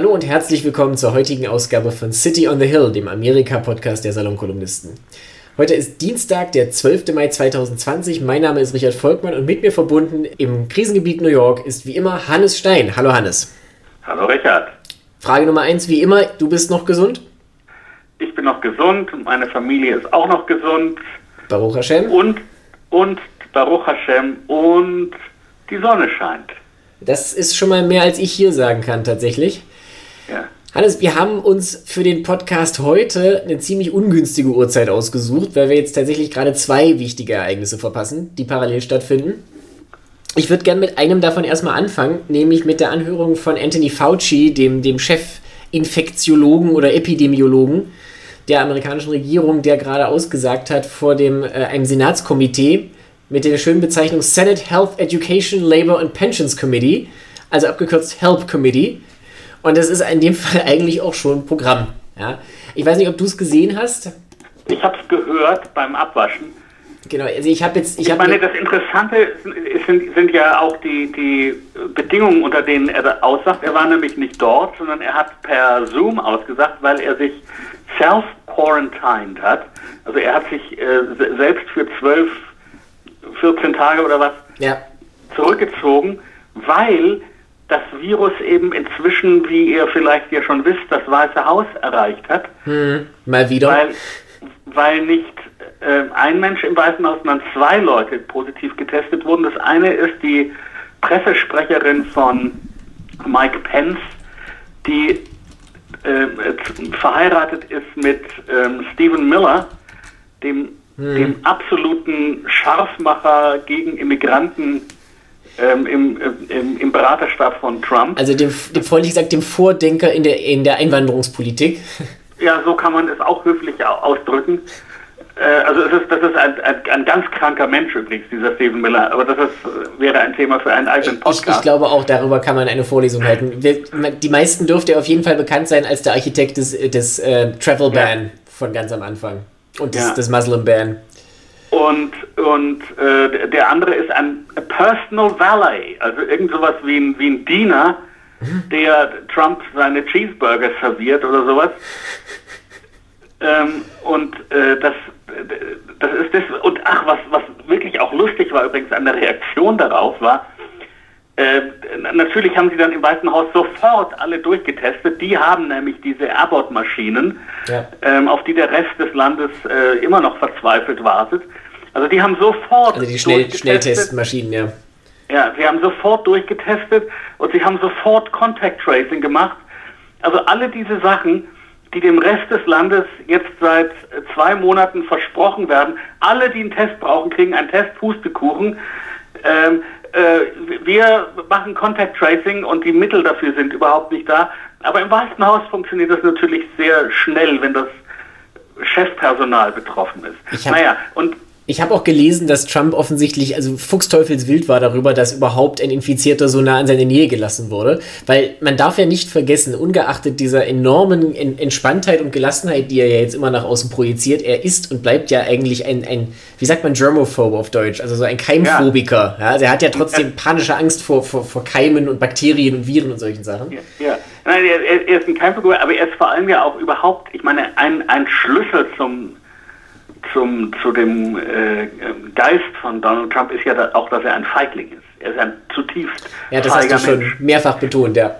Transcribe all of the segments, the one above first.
Hallo und herzlich willkommen zur heutigen Ausgabe von City on the Hill, dem Amerika-Podcast der Salonkolumnisten. Heute ist Dienstag, der 12. Mai 2020. Mein Name ist Richard Volkmann und mit mir verbunden im Krisengebiet New York ist wie immer Hannes Stein. Hallo Hannes. Hallo Richard. Frage Nummer eins, wie immer, du bist noch gesund? Ich bin noch gesund, meine Familie ist auch noch gesund. Baruch Hashem. Und, und Baruch Hashem und die Sonne scheint. Das ist schon mal mehr, als ich hier sagen kann, tatsächlich. Ja. Hannes, wir haben uns für den Podcast heute eine ziemlich ungünstige Uhrzeit ausgesucht, weil wir jetzt tatsächlich gerade zwei wichtige Ereignisse verpassen, die parallel stattfinden. Ich würde gerne mit einem davon erstmal anfangen, nämlich mit der Anhörung von Anthony Fauci, dem, dem Chef-Infektiologen oder Epidemiologen der amerikanischen Regierung, der gerade ausgesagt hat vor dem, äh, einem Senatskomitee mit der schönen Bezeichnung Senate Health Education Labor and Pensions Committee, also abgekürzt HELP Committee. Und das ist in dem Fall eigentlich auch schon ein Programm. Ja? Ich weiß nicht, ob du es gesehen hast. Ich habe es gehört beim Abwaschen. Genau, also ich habe jetzt. Ich, ich meine, das Interessante sind, sind ja auch die, die Bedingungen, unter denen er aussagt. Er war nämlich nicht dort, sondern er hat per Zoom ausgesagt, weil er sich self-quarantined hat. Also er hat sich äh, selbst für 12, 14 Tage oder was ja. zurückgezogen, weil das Virus eben inzwischen, wie ihr vielleicht ja schon wisst, das Weiße Haus erreicht hat. Hm, mal wieder. Weil, weil nicht äh, ein Mensch im Weißen Haus, sondern zwei Leute positiv getestet wurden. Das eine ist die Pressesprecherin von Mike Pence, die äh, verheiratet ist mit ähm, Stephen Miller, dem, hm. dem absoluten Scharfmacher gegen Immigranten ähm, im, im, im, Beraterstab von Trump. Also dem, dem freundlich gesagt, dem Vordenker in der, in der Einwanderungspolitik. Ja, so kann man es auch höflich ausdrücken. Äh, also es ist, das ist ein, ein, ein, ganz kranker Mensch übrigens, dieser Stephen Miller, aber das ist, wäre ein Thema für einen eigenen Podcast. Ich, ich, glaube auch, darüber kann man eine Vorlesung halten. Wir, die meisten dürfte auf jeden Fall bekannt sein als der Architekt des, des äh, Travel Ban ja. von ganz am Anfang und des, ja. des Muslim Ban. Und, und äh, der andere ist ein Personal Valet, also irgend sowas wie ein, wie ein Diener, der Trump seine Cheeseburger serviert oder sowas. Ähm, und äh, das, das ist das, und ach, was, was wirklich auch lustig war übrigens an der Reaktion darauf war, äh, natürlich haben sie dann im Weißen Haus sofort alle durchgetestet. Die haben nämlich diese Abbott-Maschinen, ja. ähm, auf die der Rest des Landes äh, immer noch verzweifelt wartet. Also die haben sofort. Also die Schnell Schnelltestmaschinen, ja. Ja, sie haben sofort durchgetestet und sie haben sofort Contact Tracing gemacht. Also alle diese Sachen, die dem Rest des Landes jetzt seit zwei Monaten versprochen werden, alle, die einen Test brauchen, kriegen einen Test Pustekuchen. Ähm, äh, wir machen Contact Tracing und die Mittel dafür sind überhaupt nicht da. Aber im Weißen Haus funktioniert das natürlich sehr schnell, wenn das Chefpersonal betroffen ist. naja, und ich habe auch gelesen, dass Trump offensichtlich, also fuchsteufelswild war darüber, dass überhaupt ein Infizierter so nah in seine Nähe gelassen wurde. Weil man darf ja nicht vergessen, ungeachtet dieser enormen Entspanntheit und Gelassenheit, die er ja jetzt immer nach außen projiziert, er ist und bleibt ja eigentlich ein, ein wie sagt man, Germophobe auf Deutsch, also so ein Keimphobiker. Ja. ja also er hat ja trotzdem panische Angst vor, vor, vor Keimen und Bakterien und Viren und solchen Sachen. Ja, ja. Nein, er, er ist ein Keimphobiker, aber er ist vor allem ja auch überhaupt, ich meine, ein, ein Schlüssel zum zum, zu dem äh, Geist von Donald Trump ist ja da auch, dass er ein Feigling ist. Er ist ein zutiefst Ja, das hast du schon Mensch. mehrfach betont, ja.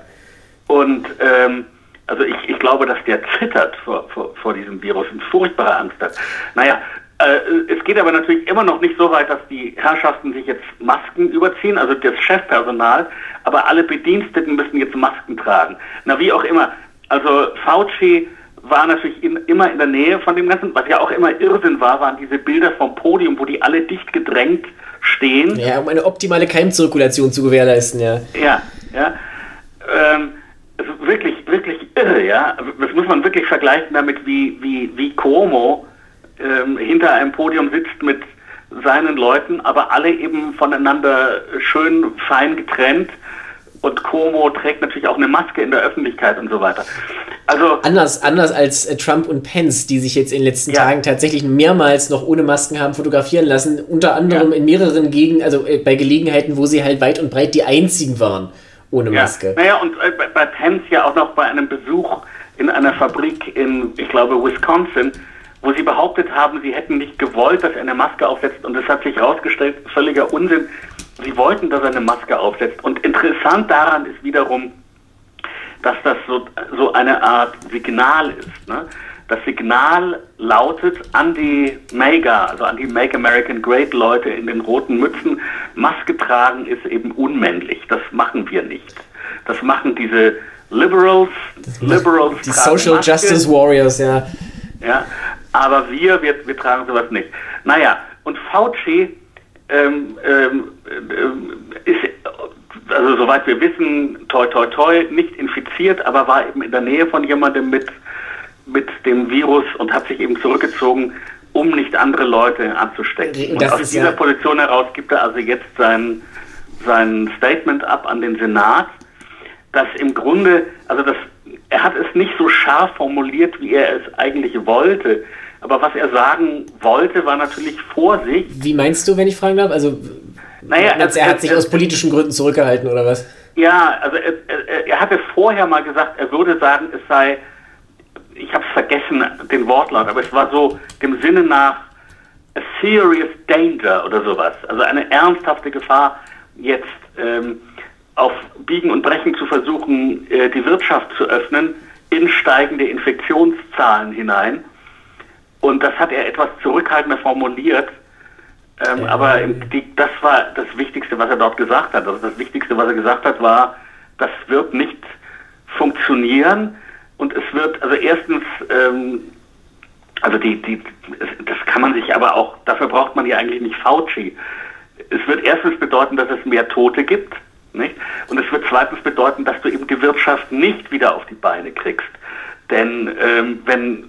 Und ähm, also ich, ich glaube, dass der zittert vor, vor, vor diesem Virus und furchtbare Angst hat. Naja, äh, es geht aber natürlich immer noch nicht so weit, dass die Herrschaften sich jetzt Masken überziehen, also das Chefpersonal, aber alle Bediensteten müssen jetzt Masken tragen. Na, wie auch immer. Also Fauci war natürlich in, immer in der Nähe von dem Ganzen. Was ja auch immer Irrsinn war, waren diese Bilder vom Podium, wo die alle dicht gedrängt stehen. Ja, um eine optimale Keimzirkulation zu gewährleisten, ja. Ja, ja. Ähm, also wirklich, wirklich irre, ja. Das muss man wirklich vergleichen damit, wie, wie, wie Cuomo ähm, hinter einem Podium sitzt mit seinen Leuten, aber alle eben voneinander schön fein getrennt und Cuomo trägt natürlich auch eine Maske in der Öffentlichkeit und so weiter. Also anders, anders als äh, Trump und Pence, die sich jetzt in den letzten ja. Tagen tatsächlich mehrmals noch ohne Masken haben fotografieren lassen, unter anderem ja. in mehreren Gegenden, also äh, bei Gelegenheiten, wo sie halt weit und breit die einzigen waren. ohne Ja. Maske. Naja, und äh, bei- bei Pence ja auch noch bei einem Besuch in einer Fabrik in, ich glaube, Wisconsin, wo sie behauptet haben, sie hätten nicht gewollt, dass er eine Maske aufsetzt. Und es hat sich herausgestellt, völliger Unsinn. Sie wollten, dass er eine Maske aufsetzt. Und interessant daran ist wiederum, dass das so, so eine Art Signal ist. Ne? Das Signal lautet an die MAGA, also an die Make American Great Leute in den roten Mützen, Maske tragen ist eben unmännlich. Das machen wir nicht. Das machen diese Liberals. Liberals Die Social Maske. Justice Warriors, ja. Ja, aber wir, wir, wir tragen sowas nicht. Naja, und Fauci ähm, ähm, ähm, ist, also soweit wir wissen, toi toi toi, nicht infiziert, aber war eben in der Nähe von jemandem mit, mit dem Virus und hat sich eben zurückgezogen, um nicht andere Leute anzustecken. Und aus dieser ja- Position heraus gibt er also jetzt sein, sein Statement ab an den Senat, dass im Grunde, also das, er hat es nicht so scharf formuliert, wie er es eigentlich wollte. Aber was er sagen wollte, war natürlich Vorsicht. Wie meinst du, wenn ich fragen darf? Also, Naja, meinst, er hat sich aus politischen Gründen zurückgehalten oder was? Ja, also er, er, er hatte vorher mal gesagt, er würde sagen, es sei, ich habe es vergessen, den Wortlaut, aber es war so dem Sinne nach a serious danger oder sowas. Also eine ernsthafte Gefahr, jetzt ähm, auf Biegen und Brechen zu versuchen, äh, die Wirtschaft zu öffnen in steigende Infektionszahlen hinein. Und das hat er etwas zurückhaltender formuliert. Ähm, Ja. Aber die, das war das Wichtigste, was er dort gesagt hat. Also das Wichtigste, was er gesagt hat, war, das wird nicht funktionieren. Und es wird, also erstens, ähm, also die, die, das kann man sich aber auch, dafür braucht man ja eigentlich nicht Fauci. Es wird erstens bedeuten, dass es mehr Tote gibt. Nicht? Und es wird zweitens bedeuten, dass du eben die Wirtschaft nicht wieder auf die Beine kriegst. Denn ähm, wenn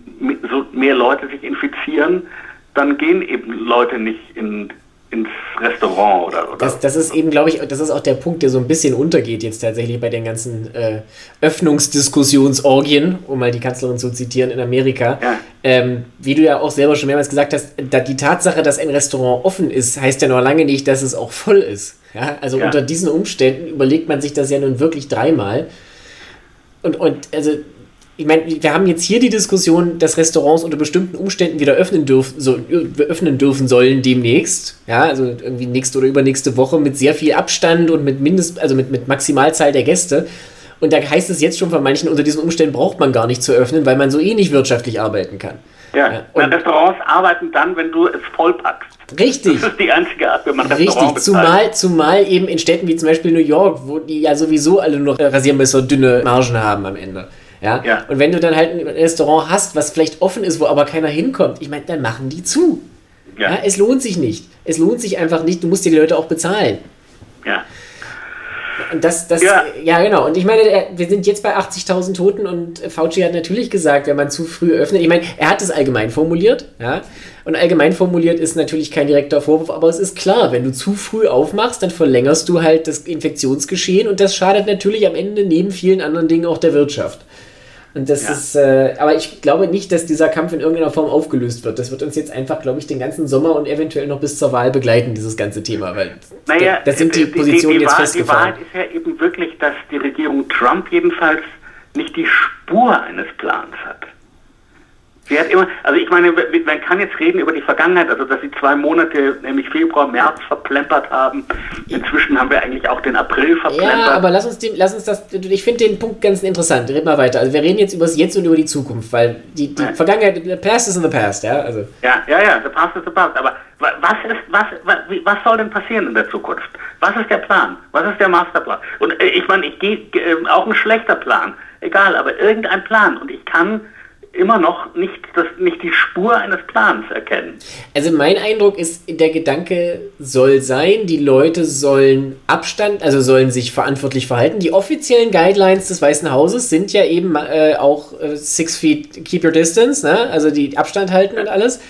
so mehr Leute sich infizieren, dann gehen eben Leute nicht in, ins Restaurant oder, oder Das, das ist eben, glaube ich, das ist auch der Punkt, der so ein bisschen untergeht jetzt tatsächlich bei den ganzen äh, Öffnungsdiskussionsorgien, um mal die Kanzlerin zu zitieren, in Amerika. Ja. Ähm, wie du ja auch selber schon mehrmals gesagt hast, die Tatsache, dass ein Restaurant offen ist, heißt ja noch lange nicht, dass es auch voll ist. Ja? Also Ja. unter diesen Umständen überlegt man sich das ja nun wirklich dreimal. Und, und also, ich meine, wir haben jetzt hier die Diskussion, dass Restaurants unter bestimmten Umständen wieder öffnen dürfen, so, öffnen dürfen sollen demnächst. Ja, also irgendwie nächste oder übernächste Woche mit sehr viel Abstand und mit Mindest, also mit, mit Maximalzahl der Gäste. Und da heißt es jetzt schon von manchen, unter diesen Umständen braucht man gar nicht zu öffnen, weil man so eh nicht wirtschaftlich arbeiten kann. Ja, Ja, und- Restaurants arbeiten dann, wenn du es vollpackst. Richtig. Das ist die einzige Art, wenn man Richtig, Restaurant bezahlt. zumal, zumal eben in Städten wie zum Beispiel New York, wo die ja sowieso alle nur äh, Rasiermesser dünne Margen haben am Ende. Ja? Ja. Und wenn du dann halt ein Restaurant hast, was vielleicht offen ist, wo aber keiner hinkommt, ich meine, dann machen die zu. Ja. Ja. es lohnt sich nicht. Es lohnt sich einfach nicht. Du musst dir die Leute auch bezahlen. Ja. Und das, das, ja. Ja. genau. Und ich meine, wir sind jetzt bei 80.000 Toten und Fauci hat natürlich gesagt, wenn man zu früh öffnet, ich meine, er hat es allgemein formuliert, ja. Und allgemein formuliert ist natürlich kein direkter Vorwurf, aber es ist klar, wenn du zu früh aufmachst, dann verlängerst du halt das Infektionsgeschehen und das schadet natürlich am Ende neben vielen anderen Dingen auch der Wirtschaft. Und das Ja. ist, äh, aber ich glaube nicht, dass dieser Kampf in irgendeiner Form aufgelöst wird. Das wird uns jetzt einfach, glaube ich, den ganzen Sommer und eventuell noch bis zur Wahl begleiten, dieses ganze Thema, weil Naja, da, da sind die Positionen die, jetzt Wahrheit, festgefahren. Die Wahrheit ist ja eben wirklich, dass die Regierung Trump jedenfalls nicht die Spur eines Plans hat. Sie hat immer, also ich meine, man kann jetzt reden über die Vergangenheit, also dass sie zwei Monate, nämlich Februar, März verplempert haben. Inzwischen haben wir eigentlich auch den April verplempert. Ja, aber lass uns, dem, lass uns das. Ich finde den Punkt ganz interessant. Red mal weiter. Also wir reden jetzt über das Jetzt und über die Zukunft, weil die, die Ja. Vergangenheit, the past is in the past, ja. Also Ja, ja, ja, the past is the past. Aber wa- was ist, was, was, soll denn passieren in der Zukunft? Was ist der Plan? Was ist der Masterplan? Und äh, ich meine, ich gehe äh, auch ein schlechter Plan, egal, aber irgendein Plan. Und ich kann immer noch nicht, das, nicht die Spur eines Plans erkennen. Also mein Eindruck ist, der Gedanke soll sein, die Leute sollen Abstand, also sollen sich verantwortlich verhalten. Die offiziellen Guidelines des Weißen Hauses sind ja eben äh, auch äh, six feet, keep your distance, ne? also die Abstand halten und alles.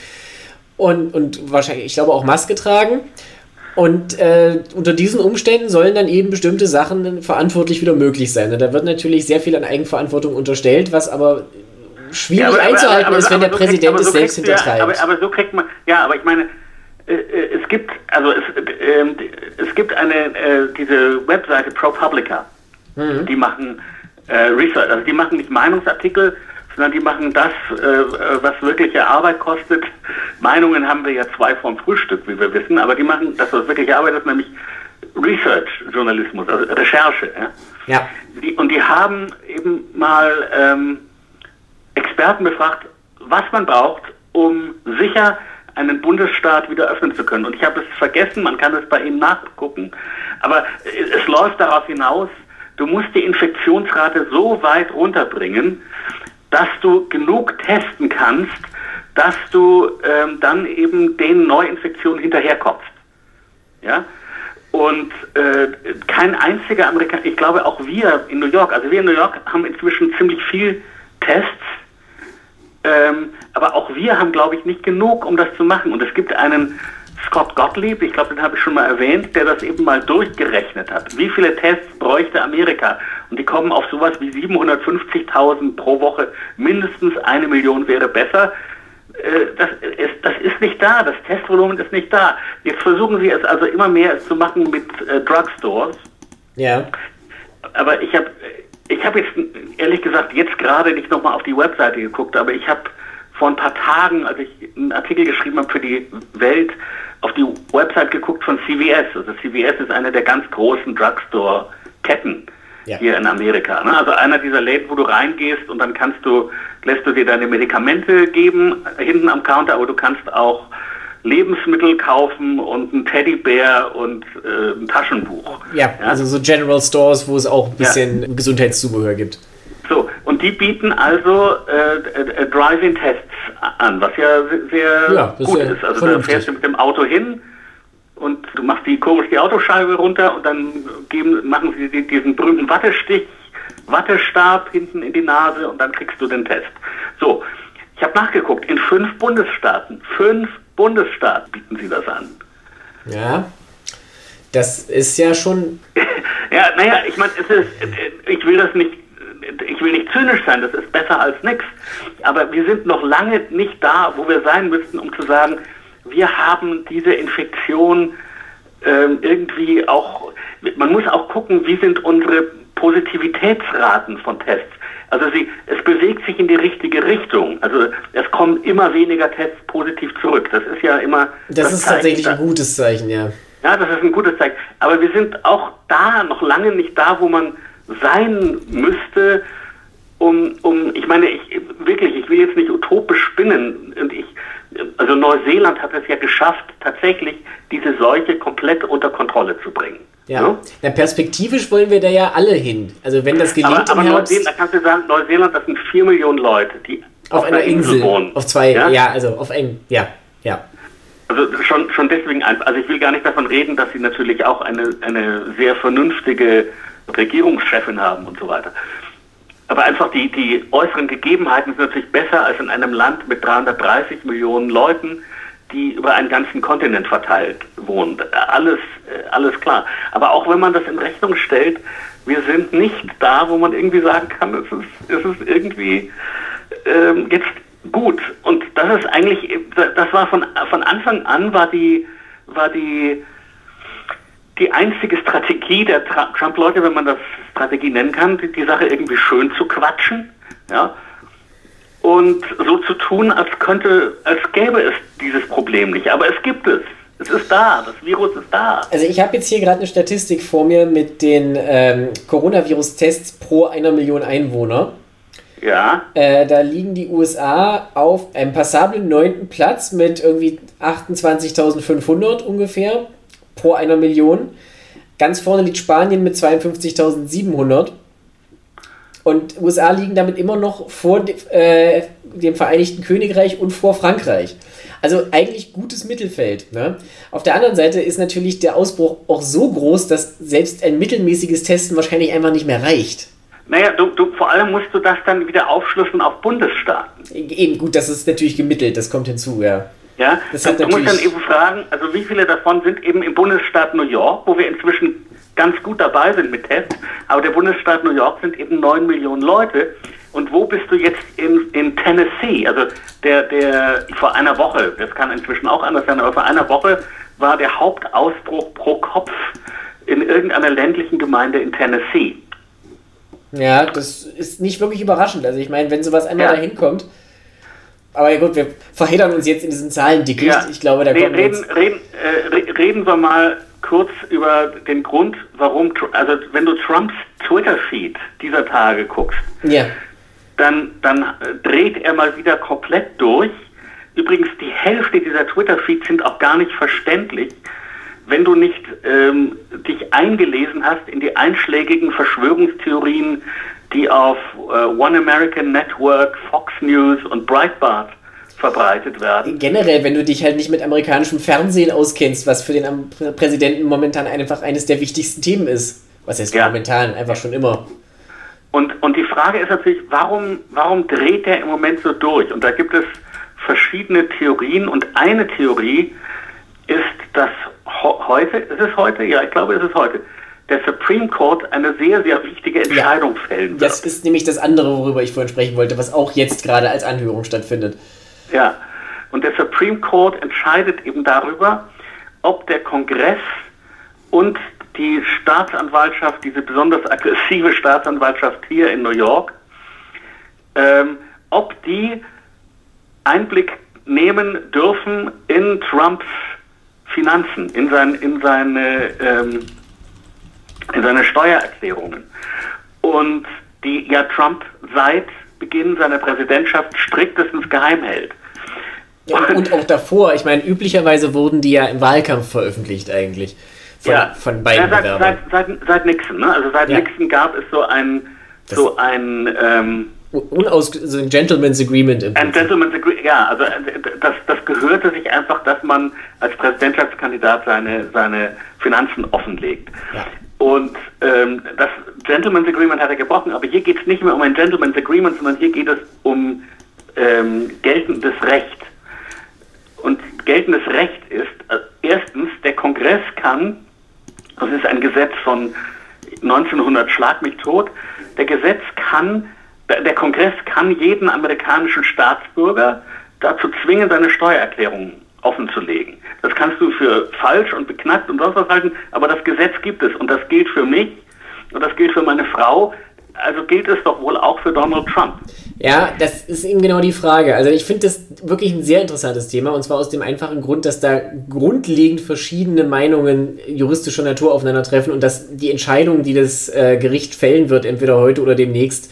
Und, und wahrscheinlich, ich glaube auch Maske tragen. Und äh, unter diesen Umständen sollen dann eben bestimmte Sachen verantwortlich wieder möglich sein. Und da wird natürlich sehr viel an Eigenverantwortung unterstellt, was aber schwierig aber- aber- einzuhalten aber- ist, wenn aber der so kriegt- Präsident aber es so selbst ja- hintertreibt. Aber, aber so kriegt man, ja, aber ich meine, äh, äh, es gibt, also es, äh, es gibt eine, äh, diese Webseite ProPublica. Mhm. Die machen äh, Research, also die machen nicht Meinungsartikel, sondern die machen das, äh, was wirkliche Arbeit kostet. Meinungen haben wir ja zwei vom Frühstück, wie wir wissen, aber die machen das, was wirkliche Arbeit ist, nämlich Research-Journalismus, also Recherche. Ja? ja. Die, und die haben eben mal ähm, Experten befragt, was man braucht, um sicher einen Bundesstaat wieder öffnen zu können. Und ich habe es vergessen, man kann es bei Ihnen nachgucken, aber es läuft darauf hinaus, du musst die Infektionsrate so weit runterbringen, dass du genug testen kannst, dass du ähm, dann eben den Neuinfektionen hinterherkommst. Ja? Und äh, kein einziger Amerikaner, ich glaube auch wir in New York, also wir in New York haben inzwischen ziemlich viel Tests, ähm, aber auch wir haben, glaube ich, nicht genug, um das zu machen. Und es gibt einen Scott Gottlieb, ich glaube, den habe ich schon mal erwähnt, der das eben mal durchgerechnet hat. Wie viele Tests bräuchte Amerika? Und die kommen auf sowas wie 750.000 pro Woche. Mindestens eine Million wäre besser. Äh, das ist, das ist nicht da, das Testvolumen ist nicht da. Jetzt versuchen sie es also immer mehr zu machen mit äh, Drugstores. Ja. Aber ich habe ich hab jetzt ehrlich gesagt jetzt gerade nicht nochmal auf die Webseite geguckt, aber ich habe vor ein paar Tagen, als ich einen Artikel geschrieben habe für die Welt, auf die Website geguckt von CVS. Also CVS ist eine der ganz großen Drugstore-Ketten ja. hier in Amerika. Ne? Also einer dieser Läden, wo du reingehst und dann kannst du, lässt du dir deine Medikamente geben hinten am Counter, aber du kannst auch Lebensmittel kaufen und ein Teddybär und äh, ein Taschenbuch. Ja, ja, also so General Stores, wo es auch ein bisschen ja. Gesundheitszubehör gibt. So, und die bieten also äh, äh, Drive-In-Tests an, was ja sehr ja, gut ist. Also da fährst du mit dem Auto hin, und du machst die komisch die Autoscheibe runter und dann geben, machen sie diesen berühmten Wattestich, Wattestab hinten in die Nase und dann kriegst du den Test. So, ich habe nachgeguckt, in fünf Bundesstaaten, fünf Bundesstaaten bieten sie das an. Ja, das ist ja schon. ja, naja, ich meine, es ist, ich will das nicht, ich will nicht zynisch sein, das ist besser als nichts. Aber wir sind noch lange nicht da, wo wir sein müssten, um zu sagen, wir haben diese Infektion ähm, irgendwie auch, man muss auch gucken, wie sind unsere Positivitätsraten von Tests. Also sie, es bewegt sich in die richtige Richtung. Also es kommen immer weniger Tests positiv zurück. Das ist ja immer. Das, das ist Zeichen, tatsächlich ein gutes Zeichen, ja. Ja, das ist ein gutes Zeichen. Aber wir sind auch da noch lange nicht da, wo man sein müsste, um, um ich meine, ich wirklich, ich will jetzt nicht utopisch spinnen und ich also Neuseeland hat es ja geschafft, tatsächlich diese Seuche komplett unter Kontrolle zu bringen. Ja. ja? ja perspektivisch wollen wir da ja alle hin. Also wenn das gelingt aber, aber Neuseeland, da kannst du sagen, Neuseeland, das sind vier Millionen Leute, die auf, auf einer Insel, Insel, wohnen. Auf zwei, ja, ja also auf ein, ja, ja. Also schon, schon deswegen, also ich will gar nicht davon reden, dass sie natürlich auch eine, eine sehr vernünftige Regierungschefin haben und so weiter. Aber einfach die, die äußeren Gegebenheiten sind natürlich besser als in einem Land mit 330 Millionen Leuten, die über einen ganzen Kontinent verteilt wohnen. Alles, äh, alles klar. Aber auch wenn man das in Rechnung stellt, wir sind nicht da, wo man irgendwie sagen kann, es ist, es ist irgendwie ähm, jetzt gut. Und das ist eigentlich, das war von, von Anfang an war die, war die die einzige Strategie der Trump-Leute, wenn man das Strategie nennen kann, die, die Sache irgendwie schön zu quatschen, ja, und so zu tun, als könnte, als gäbe es dieses Problem nicht. Aber es gibt es. Es ist da, das Virus ist da. Also ich habe jetzt hier gerade eine Statistik vor mir mit den ähm, Coronavirus-Tests pro einer Million Einwohner. Ja. Äh, da liegen die USA auf einem passablen neunten Platz mit irgendwie 28.500 ungefähr pro einer Million. Ganz vorne liegt Spanien mit 52.700. Und USA liegen damit immer noch vor äh, dem Vereinigten Königreich und vor Frankreich. Also eigentlich gutes Mittelfeld. Ne? Auf der anderen Seite ist natürlich der Ausbruch auch so groß, dass selbst ein mittelmäßiges Testen wahrscheinlich einfach nicht mehr reicht. Naja, du, du, vor allem musst du das dann wieder aufschlüsseln auf Bundesstaaten. Eben, gut, das ist natürlich gemittelt, das kommt hinzu, ja. Ja, das du musst dann eben fragen, also wie viele davon sind eben im Bundesstaat New York, wo wir inzwischen ganz gut dabei sind mit Tests, aber der Bundesstaat New York sind eben 9 Millionen Leute. Und wo bist du jetzt in, in Tennessee? Also der, der vor einer Woche, das kann inzwischen auch anders sein, aber vor einer Woche war der Hauptausbruch pro Kopf in irgendeiner ländlichen Gemeinde in Tennessee. Ja, das ist nicht wirklich überraschend. Also ich meine, wenn sowas einmal ja. dahin kommt. Aber ja gut, wir verheddern uns jetzt in diesen Zahlendickicht. Ja. Ich glaube, da kommen reden, reden, äh, reden wir mal kurz über den Grund, warum, also wenn du Trumps Twitter-Feed dieser Tage guckst, ja. dann, dann dreht er mal wieder komplett durch. Übrigens, die Hälfte dieser Twitter-Feeds sind auch gar nicht verständlich, wenn du nicht ähm, dich eingelesen hast in die einschlägigen Verschwörungstheorien, die auf äh, One American Network, Fox News und Breitbart verbreitet werden. Generell, wenn du dich halt nicht mit amerikanischem Fernsehen auskennst, was für den Präsidenten momentan einfach eines der wichtigsten Themen ist. Was heißt ja. momentan, einfach schon immer. Und, und die Frage ist natürlich, warum, warum dreht er im Moment so durch? Und da gibt es verschiedene Theorien und eine Theorie ist, dass heute, ist es heute? Ja, ich glaube, es ist heute. Der Supreme Court eine sehr, sehr wichtige Entscheidung ja, fällen wird. Das ist nämlich das andere, worüber ich vorhin sprechen wollte, was auch jetzt gerade als Anhörung stattfindet. Ja, und der Supreme Court entscheidet eben darüber, ob der Kongress und die Staatsanwaltschaft, diese besonders aggressive Staatsanwaltschaft hier in New York, ähm, ob die Einblick nehmen dürfen in Trumps Finanzen, in, sein, in, seine, ähm, seine Steuererklärungen. Und die ja Trump seit Beginn seiner Präsidentschaft striktestens geheim hält. Ja, und auch davor, ich meine, üblicherweise wurden die ja im Wahlkampf veröffentlicht eigentlich. Von, ja, von beiden ja, seit, seit, seit, seit, Nixon, ne? Also seit ja. Nixon gab es so ein, das so ein ähm, Unaus so ein Gentleman's Agreement im Ein Gentleman's Agreement, ja, also äh, das, das gehörte sich einfach, dass man als Präsidentschaftskandidat seine, seine Finanzen offenlegt. Ja. Und ähm, das Gentleman's Agreement hat er gebrochen, aber hier geht es nicht mehr um ein Gentleman's Agreement, sondern hier geht es um ähm, geltendes Recht. Und geltendes Recht ist, äh, erstens, der Kongress kann, das ist ein Gesetz von 1900 Schlag mich tot, der Gesetz kann der Kongress kann jeden amerikanischen Staatsbürger dazu zwingen, seine Steuererklärung offenzulegen. Das kannst du für falsch und beknackt und sonst was halten, aber das Gesetz gibt es und das gilt für mich und das gilt für meine Frau. Also gilt es doch wohl auch für Donald Trump. Ja, das ist eben genau die Frage. Also ich finde das wirklich ein sehr interessantes Thema und zwar aus dem einfachen Grund, dass da grundlegend verschiedene Meinungen juristischer Natur aufeinandertreffen und dass die Entscheidung, die das äh, Gericht fällen wird, entweder heute oder demnächst,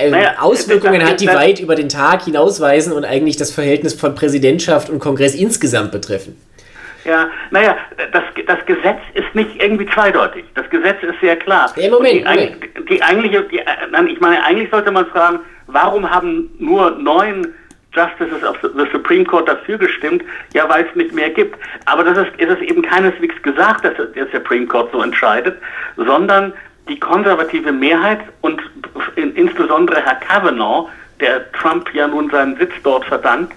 äh, naja, Auswirkungen hat, die das, weit über den Tag hinausweisen und eigentlich das Verhältnis von Präsidentschaft und Kongress insgesamt betreffen. Ja, naja, das, das Gesetz ist nicht irgendwie zweideutig. Das Gesetz ist sehr klar. Ja, Moment, die, Moment. Die eigentliche, die, ich meine, eigentlich sollte man fragen, warum haben nur neun Justices of the Supreme Court dafür gestimmt? Ja, weil es nicht mehr gibt. Aber das ist, ist es eben keineswegs gesagt, dass der Supreme Court so entscheidet, sondern die konservative Mehrheit und insbesondere Herr Kavanaugh, der Trump ja nun seinen Sitz dort verdankt,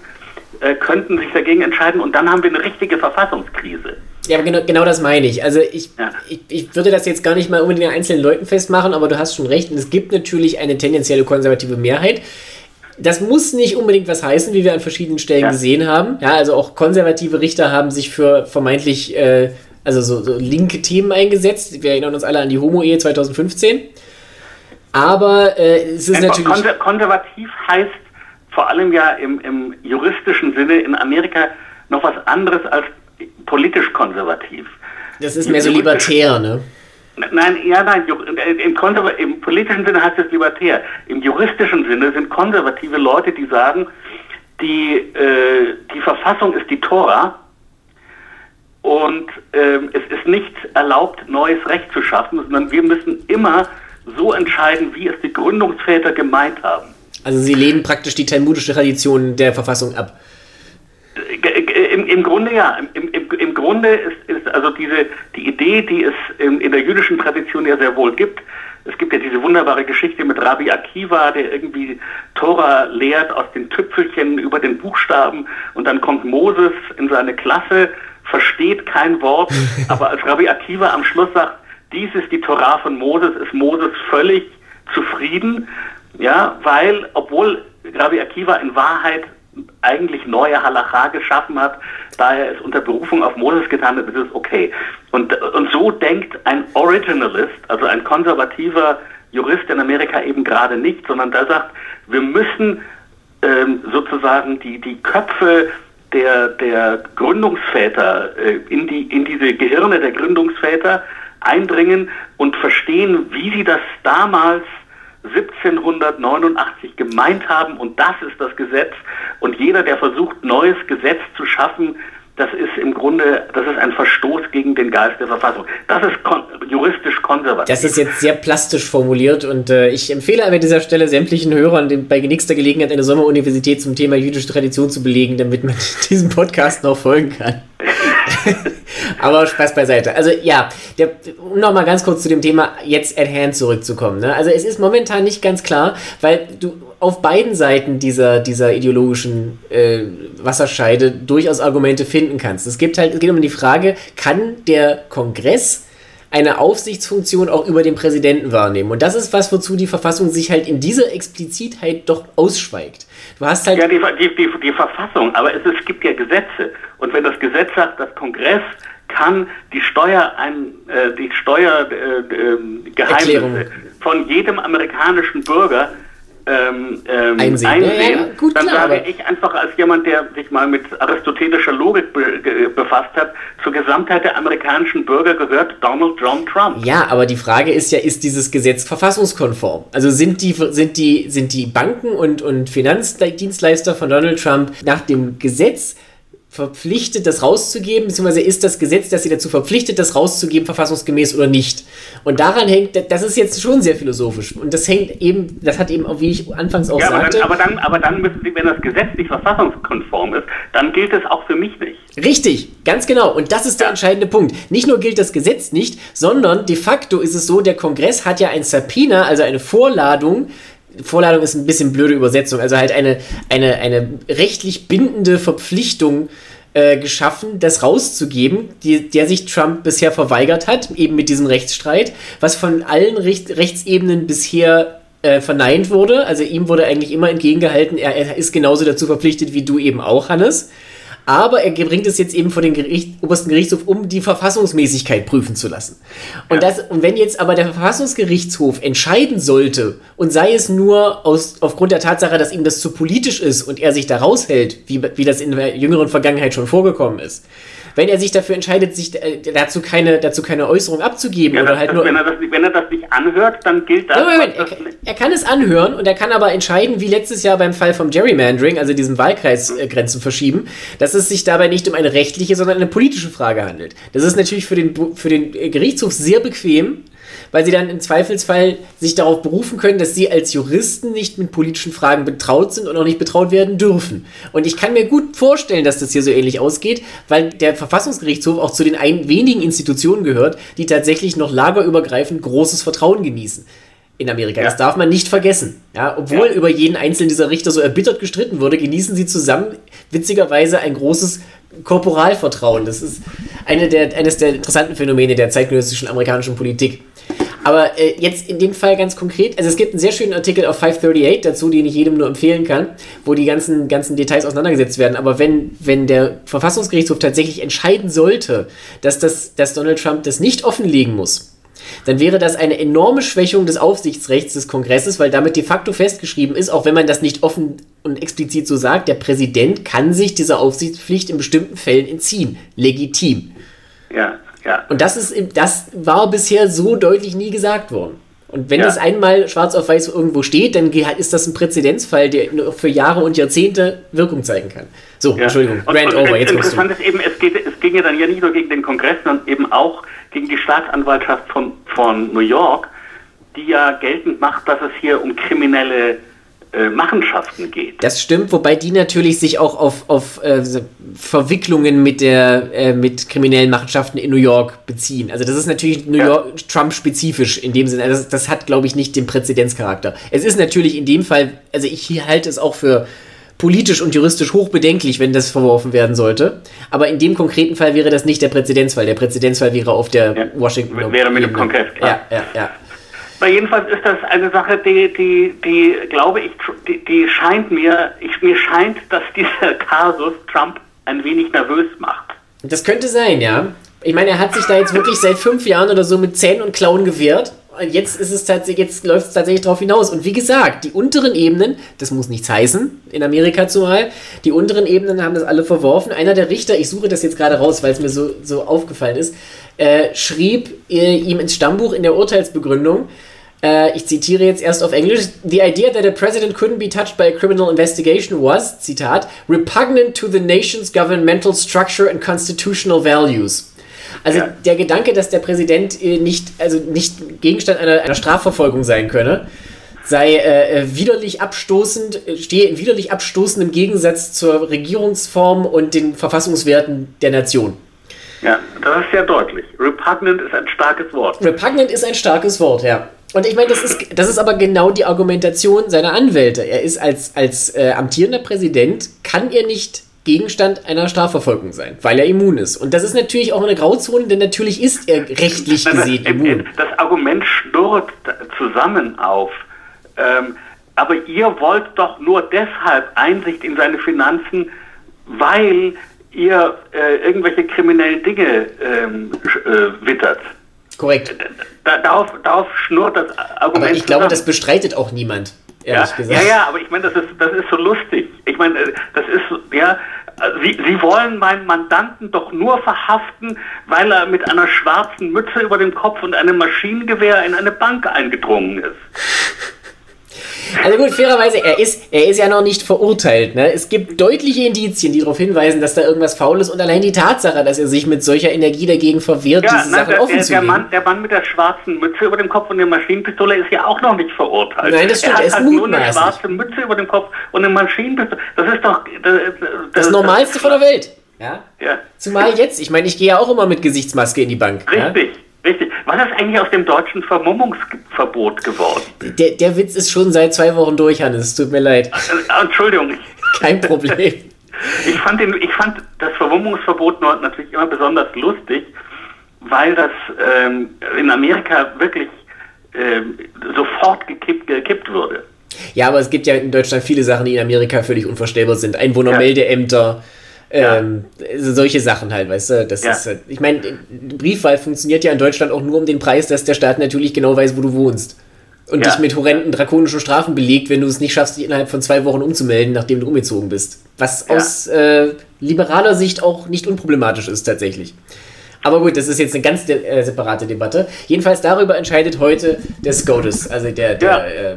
äh, könnten sich dagegen entscheiden und dann haben wir eine richtige Verfassungskrise. Ja, genau, genau das meine ich. Also ich, ja. ich, ich würde das jetzt gar nicht mal unbedingt an einzelnen Leuten festmachen, aber du hast schon recht. Und es gibt natürlich eine tendenzielle konservative Mehrheit. Das muss nicht unbedingt was heißen, wie wir an verschiedenen Stellen ja. gesehen haben. Ja, also auch konservative Richter haben sich für vermeintlich äh, also so, so linke Themen eingesetzt. Wir erinnern uns alle an die Homo-Ehe 2015. Aber äh, es ist Einfach natürlich. konservativ heißt vor allem ja im, im juristischen Sinne in Amerika noch was anderes als politisch konservativ. Das ist mehr so libertär, ne? Nein, ja, nein, im, im, politischen Sinne heißt es libertär. Im juristischen Sinne sind konservative Leute, die sagen, die, äh, die Verfassung ist die Tora und ähm, es ist nicht erlaubt, neues Recht zu schaffen, sondern wir müssen immer so entscheiden, wie es die Gründungsväter gemeint haben. Also Sie lehnen praktisch die talmudische Tradition der Verfassung ab. Im, im Grunde ja. Im, im, Im, Grunde ist also diese die Idee, die es in, in der jüdischen Tradition ja sehr wohl gibt. Es gibt ja diese wunderbare Geschichte mit Rabbi Akiva, der irgendwie Tora lehrt aus den Tüpfelchen über den Buchstaben und dann kommt Moses in seine Klasse versteht kein Wort, aber als Rabbi Akiva am Schluss sagt, dies ist die Torah von Moses, ist Moses völlig zufrieden, ja, weil, obwohl Rabbi Akiva in Wahrheit eigentlich neue Halacha geschaffen hat, da er es unter Berufung auf Moses getan hat, ist es okay. Und, und so denkt ein Originalist, also ein konservativer Jurist in Amerika eben gerade nicht, sondern der sagt, wir müssen ähm, sozusagen die, die Köpfe der, der Gründungsväter äh, in, die, in diese Gehirne der Gründungsväter eindringen und verstehen, wie sie das damals 1789 gemeint haben und das ist das Gesetz. Und jeder, der versucht, neues Gesetz zu schaffen, das ist im Grunde, das ist ein Verstoß gegen den Geist der Verfassung. Das ist kon juristisch konservativ. Das ist jetzt sehr plastisch formuliert und äh, ich empfehle an dieser Stelle sämtlichen Hörern, den, bei nächster Gelegenheit eine Sommeruniversität zum Thema jüdische Tradition zu belegen, damit man diesem Podcast noch folgen kann. Aber Spaß beiseite. Also ja, der, um nochmal ganz kurz zu dem Thema jetzt at hand zurückzukommen. Ne? Also es ist momentan nicht ganz klar, weil du auf beiden Seiten dieser, dieser ideologischen äh, Wasserscheide durchaus Argumente finden kannst. Es gibt halt, es geht um die Frage, kann der Kongress eine Aufsichtsfunktion auch über den Präsidenten wahrnehmen. Und das ist was, wozu die Verfassung sich halt in dieser Explizitheit doch ausschweigt. Du hast halt. Ja, die, die, die, die Verfassung, aber es, es gibt ja Gesetze. Und wenn das Gesetz sagt, das Kongress kann die Steuer ein, äh, die Steuergeheimnisse äh, von jedem amerikanischen Bürger ähm, ähm, einsehen, einsehen ja, ja, gut, dann klar, sage ich einfach als jemand, der sich mal mit aristotelischer Logik be befasst hat, zur Gesamtheit der amerikanischen Bürger gehört Donald John Trump. Ja, aber die Frage ist ja, ist dieses Gesetz verfassungskonform? Also sind die, sind die, sind die Banken und, und Finanzdienstleister von Donald Trump nach dem Gesetz verpflichtet, das rauszugeben, beziehungsweise ist das Gesetz, das sie dazu verpflichtet, das rauszugeben, verfassungsgemäß oder nicht. Und daran hängt, das ist jetzt schon sehr philosophisch. Und das hängt eben, das hat eben, wie ich anfangs auch ja, sagte. Aber dann, aber, dann, aber dann müssen sie, wenn das Gesetz nicht verfassungskonform ist, dann gilt es auch für mich nicht. Richtig, ganz genau. Und das ist der entscheidende Punkt. Nicht nur gilt das Gesetz nicht, sondern de facto ist es so, der Kongress hat ja ein Subpoena, also eine Vorladung, Vorladung ist ein bisschen blöde Übersetzung, also halt eine, eine, eine rechtlich bindende Verpflichtung äh, geschaffen, das rauszugeben, die, der sich Trump bisher verweigert hat, eben mit diesem Rechtsstreit, was von allen Recht, Rechtsebenen bisher äh, verneint wurde. Also ihm wurde eigentlich immer entgegengehalten, er, er ist genauso dazu verpflichtet wie du eben auch, Hannes aber er bringt es jetzt eben vor den Gericht, obersten Gerichtshof, um die Verfassungsmäßigkeit prüfen zu lassen. Und, ja. das, und wenn jetzt aber der Verfassungsgerichtshof entscheiden sollte, und sei es nur aus, aufgrund der Tatsache, dass ihm das zu politisch ist und er sich da raushält, wie, wie das in der jüngeren Vergangenheit schon vorgekommen ist, wenn er sich dafür entscheidet, sich äh, dazu keine, dazu keine Äußerung abzugeben ja, oder halt nur. Wenn er, das, wenn er das nicht anhört, dann gilt das. Moment, Moment. Er, er, kann es anhören und er kann aber entscheiden, wie letztes Jahr beim Fall vom Gerrymandering, also diesem Wahlkreisgrenzen verschieben, dass es sich dabei nicht um eine rechtliche, sondern eine politische Frage handelt. Das ist natürlich für den, für den Gerichtshof sehr bequem, weil sie dann im Zweifelsfall sich darauf berufen können, dass sie als Juristen nicht mit politischen Fragen betraut sind und auch nicht betraut werden dürfen. Und ich kann mir gut vorstellen, dass das hier so ähnlich ausgeht, weil der Verfassungsgerichtshof auch zu den ein, wenigen Institutionen gehört, die tatsächlich noch lagerübergreifend großes Vertrauen genießen in Amerika. Ja. Das darf man nicht vergessen. Ja, obwohl ja. über jeden einzelnen dieser Richter so erbittert gestritten wurde, genießen sie zusammen witzigerweise ein großes Korporalvertrauen. Das ist eine der, eines der interessanten Phänomene der zeitgenössischen amerikanischen Politik. Aber äh, jetzt in dem Fall ganz konkret, also es gibt einen sehr schönen Artikel auf 538 dazu, den ich jedem nur empfehlen kann, wo die ganzen, ganzen Details auseinandergesetzt werden. Aber wenn, wenn der Verfassungsgerichtshof tatsächlich entscheiden sollte, dass, das, dass Donald Trump das nicht offenlegen muss, dann wäre das eine enorme Schwächung des Aufsichtsrechts des Kongresses, weil damit de facto festgeschrieben ist, auch wenn man das nicht offen und explizit so sagt, der Präsident kann sich dieser Aufsichtspflicht in bestimmten Fällen entziehen. Legitim. Ja. Ja. Und das, ist, das war bisher so deutlich nie gesagt worden. Und wenn ja. das einmal schwarz auf weiß irgendwo steht, dann ist das ein Präzedenzfall, der für Jahre und Jahrzehnte Wirkung zeigen kann. So, ja. Entschuldigung, Grand Over, jetzt Interessant ist eben, es, geht, es ging ja dann ja nicht nur gegen den Kongress, sondern eben auch gegen die Staatsanwaltschaft von, von New York, die ja geltend macht, dass es hier um kriminelle äh, Machenschaften geht. Das stimmt, wobei die natürlich sich auch auf, auf äh, Verwicklungen mit, der, äh, mit kriminellen Machenschaften in New York beziehen. Also das ist natürlich New ja. York Trump-spezifisch in dem Sinne. Also das, das hat, glaube ich, nicht den Präzedenzcharakter. Es ist natürlich in dem Fall, also ich halte es auch für politisch und juristisch hochbedenklich, wenn das verworfen werden sollte. Aber in dem konkreten Fall wäre das nicht der Präzedenzfall. Der Präzedenzfall wäre auf der ja. Washington. Wäre mit dem Kongress, klar. Ja, ja, ja. Aber jedenfalls ist das eine Sache, die, die, die glaube ich, die, die scheint mir, ich, mir scheint, dass dieser Kasus Trump ein wenig nervös macht. Das könnte sein, ja. Ich meine, er hat sich da jetzt wirklich seit fünf Jahren oder so mit Zähnen und Klauen gewehrt Und jetzt ist es tatsächlich, jetzt läuft es tatsächlich darauf hinaus. Und wie gesagt, die unteren Ebenen, das muss nichts heißen, in Amerika zumal, die unteren Ebenen haben das alle verworfen. Einer der Richter, ich suche das jetzt gerade raus, weil es mir so, so aufgefallen ist, äh, schrieb äh, ihm ins Stammbuch in der Urteilsbegründung, äh, ich zitiere jetzt erst auf Englisch, The idea that a president couldn't be touched by a criminal investigation was, Zitat, repugnant to the nation's governmental structure and constitutional values. Also ja. der Gedanke, dass der Präsident äh, nicht, also nicht Gegenstand einer, einer Strafverfolgung sein könne, sei äh, äh widerlich abstoßend, stehe in widerlich abstoßendem Gegensatz zur Regierungsform und den Verfassungswerten der Nation. Ja, das ist sehr deutlich. Repugnant ist ein starkes Wort. Repugnant ist ein starkes Wort, ja. Und ich meine, das ist, das ist aber genau die Argumentation seiner Anwälte. Er ist als, als äh, amtierender Präsident, kann er nicht Gegenstand einer Strafverfolgung sein, weil er immun ist. Und das ist natürlich auch eine Grauzone, denn natürlich ist er rechtlich gesehen immun. Das Argument schnurrt zusammen auf. Ähm, aber ihr wollt doch nur deshalb Einsicht in seine Finanzen, weil ihr äh, irgendwelche kriminellen Dinge ähm, äh, wittert. Korrekt. Da, darauf, darauf schnurrt das Argument. Aber ich glaube, das bestreitet auch niemand. Ja, ja, ja, aber ich meine, das ist, das ist so lustig. Ich meine, äh, das ist, ja, Sie, Sie wollen meinen Mandanten doch nur verhaften, weil er mit einer schwarzen Mütze über dem Kopf und einem Maschinengewehr in eine Bank eingedrungen ist. Also gut, fairerweise, er ist, er ist ja noch nicht verurteilt. Ne? Es gibt deutliche Indizien, die darauf hinweisen, dass da irgendwas faul ist und allein die Tatsache, dass er sich mit solcher Energie dagegen verwehrt, ja, diese nein, Sache offen der, der Mann, der Mann mit der schwarzen Mütze über dem Kopf und der Maschinenpistole ist ja auch noch nicht verurteilt. Nein, das stimmt, er hat er ist halt nur eine schwarze Mütze über dem Kopf und eine Maschinenpistole. Das ist doch... Das, das, das Normalste von der Welt. Ja? ja. Zumal jetzt, ich meine, ich gehe ja auch immer mit Gesichtsmaske in die Bank. Richtig. Ja? Richtig. Was ist eigentlich aus dem deutschen Vermummungsverbot geworden? Der, der Witz ist schon seit zwei Wochen durch, Hannes. Es tut mir leid. Äh, Entschuldigung. Kein Problem. ich, fand den, ich fand das Vermummungsverbot natürlich immer besonders lustig, weil das ähm, in Amerika wirklich ähm, sofort gekippt, gekippt wurde. Ja, aber es gibt ja in Deutschland viele Sachen, die in Amerika völlig unvorstellbar sind. Einwohnermeldeämter. Ja ähm, ja. solche Sachen halt, weißt du? Das ja. ist, halt, ich meine, Briefwahl funktioniert ja in Deutschland auch nur um den Preis, dass der Staat natürlich genau weiß, wo du wohnst. Und ja. dich mit horrenden drakonischen Strafen belegt, wenn du es nicht schaffst, dich innerhalb von zwei Wochen umzumelden, nachdem du umgezogen bist. Was aus äh, liberaler Sicht auch nicht unproblematisch ist, tatsächlich. Aber gut, das ist jetzt eine ganz de äh, separate Debatte. Jedenfalls darüber entscheidet heute der SCOTUS, also der, der, ja. äh,